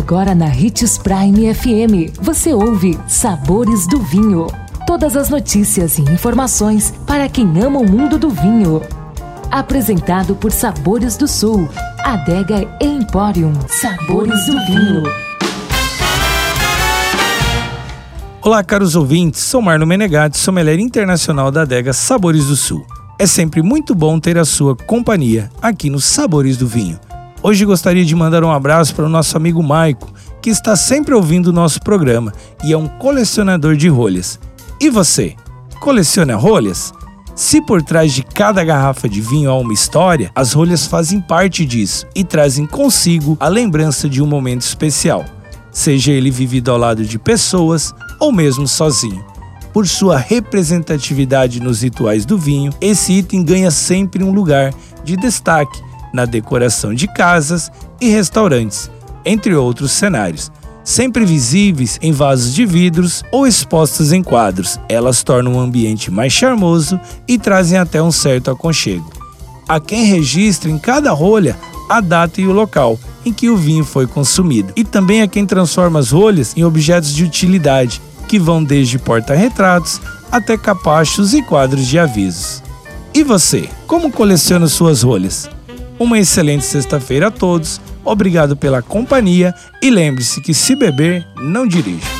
Agora na Ritz Prime FM, você ouve Sabores do Vinho. Todas as notícias e informações para quem ama o mundo do vinho. Apresentado por Sabores do Sul, Adega Emporium. Sabores do Vinho. Olá, caros ouvintes. Sou Marno Menegatti, sommelier internacional da Adega Sabores do Sul. É sempre muito bom ter a sua companhia aqui nos Sabores do Vinho. Hoje gostaria de mandar um abraço para o nosso amigo Maico, que está sempre ouvindo o nosso programa e é um colecionador de rolhas. E você, coleciona rolhas? Se por trás de cada garrafa de vinho há uma história, as rolhas fazem parte disso e trazem consigo a lembrança de um momento especial, seja ele vivido ao lado de pessoas ou mesmo sozinho. Por sua representatividade nos rituais do vinho, esse item ganha sempre um lugar de destaque na decoração de casas e restaurantes, entre outros cenários. Sempre visíveis em vasos de vidros ou expostas em quadros, elas tornam o ambiente mais charmoso e trazem até um certo aconchego. Há quem registre em cada rolha a data e o local em que o vinho foi consumido, e também há quem transforma as rolhas em objetos de utilidade, que vão desde porta-retratos até capachos e quadros de avisos. E você, como coleciona suas rolhas? Uma excelente sexta-feira a todos. Obrigado pela companhia e lembre-se que se beber, não dirija.